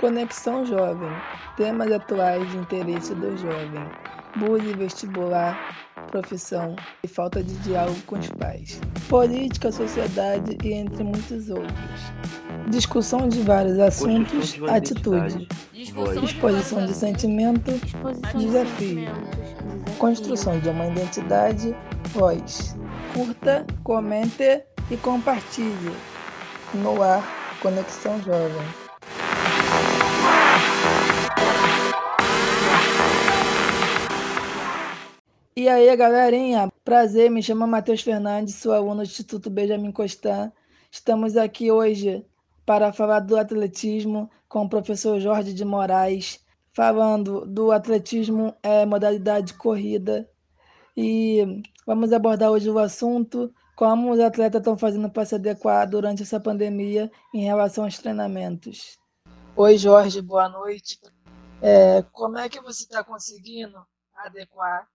Conexão Jovem. Temas atuais de interesse do jovem. Bullying vestibular, profissão e falta de diálogo com os pais. Política, sociedade e entre muitos outros. Discussão de vários assuntos, de atitude. Exposição de sentimento, desafio. Construção de uma identidade, voz. Curta, comente e compartilhe. No ar, Conexão Jovem. E aí, galerinha, prazer, me chamo Matheus Fernandes, sou aluno do Instituto Benjamin Constant. Estamos aqui hoje para falar do atletismo com o professor Jorge de Moraes, falando do atletismo é modalidade corrida. E vamos abordar hoje o assunto como os atletas estão fazendo para se adequar durante essa pandemia em relação aos treinamentos. Oi, Jorge, boa noite. É, como é que você está conseguindo adequar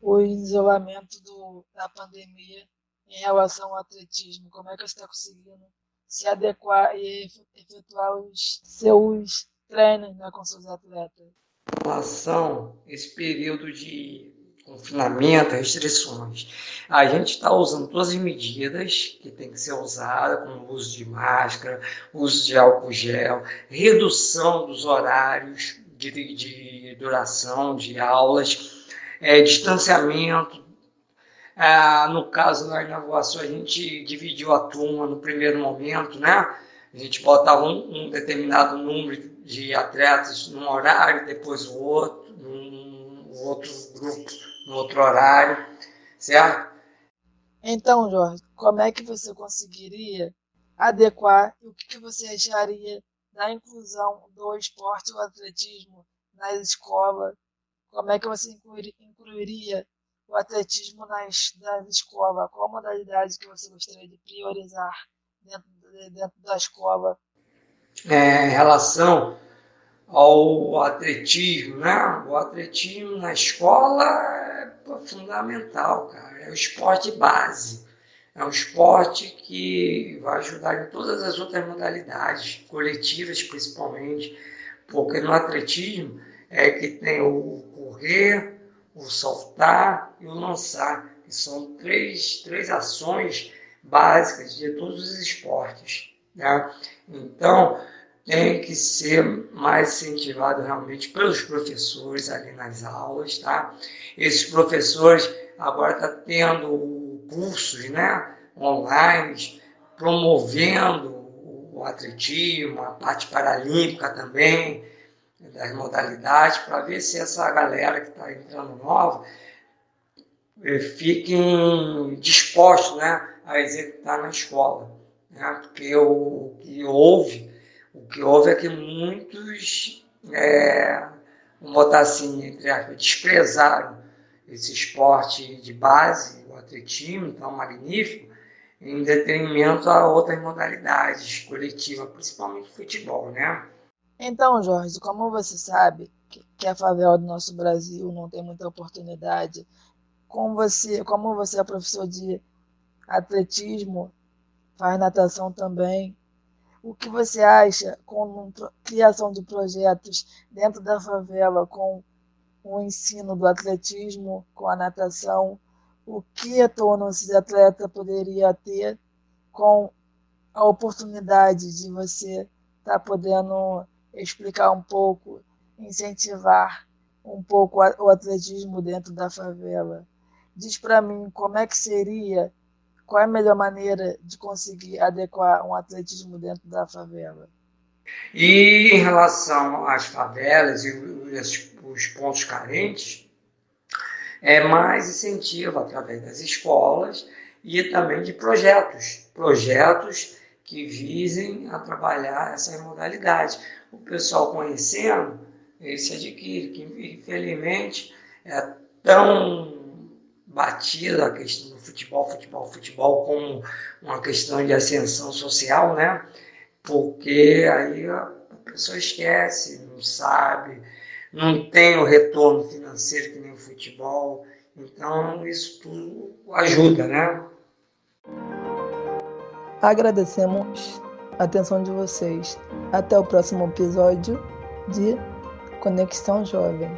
o isolamento do, da pandemia em relação ao atletismo? Como é que você está conseguindo se adequar e efetuar os seus treinos né, com seus atletas? Em relação a esse período de confinamento, restrições, a gente está usando todas as medidas que tem que ser usadas, como o uso de máscara, uso de álcool gel, redução dos horários de, de duração de aulas, é, distanciamento. É, no caso da inauguração, a gente dividiu a turma no primeiro momento, né? A gente botava um, um determinado número de atletas num horário, depois o outro, num outro grupo, no outro horário, certo? Então, Jorge, como é que você conseguiria adequar e o que você acharia da inclusão do esporte, o atletismo nas escolas como é que você incluiria o atletismo nas, nas escolas? Qual modalidade que você gostaria de priorizar dentro, dentro da escola? É, em relação ao atletismo, né? O atletismo na escola é fundamental, cara. É o esporte base. É um esporte que vai ajudar em todas as outras modalidades, coletivas principalmente, porque no atletismo é que tem o correr, o soltar e o lançar, que são três, três ações básicas de todos os esportes. Né? Então, tem que ser mais incentivado realmente pelos professores ali nas aulas, tá? Esses professores agora estão tá tendo cursos, né, online, promovendo o atletismo, a parte paralímpica também, das modalidades, para ver se essa galera que está entrando nova eh, fiquem dispostos né, a executar na escola. Né? Porque o, que houve, que houve é que muitos, é, botar assim, desprezaram esse esporte de base, o atletismo, tão magnífico, em detrimento a outras modalidades coletivas, principalmente futebol, né? Então, Jorge, como você sabe que a favela do nosso Brasil não tem muita oportunidade, como você, como você é professor de atletismo, faz natação também, o que você acha com a criação de projetos dentro da favela com o ensino do atletismo, com a natação, o que retorno esse atleta poderia ter com a oportunidade de você estar tá podendo explicar um pouco, incentivar um pouco o atletismo dentro da favela. Diz para mim como é que seria, qual é a melhor maneira de conseguir adequar um atletismo dentro da favela. E em relação às favelas e os pontos carentes, é mais incentivo através das escolas e também de projetos, projetos que visem a trabalhar essas modalidades o pessoal conhecendo, ele se adquire, que infelizmente é tão batida a questão do futebol, futebol, futebol como uma questão de ascensão social, né? Porque aí a pessoa esquece, não sabe, não tem o retorno financeiro que nem o futebol. Então isso tudo ajuda, né? Agradecemos a atenção de vocês. Até o próximo episódio de Conexão Jovem.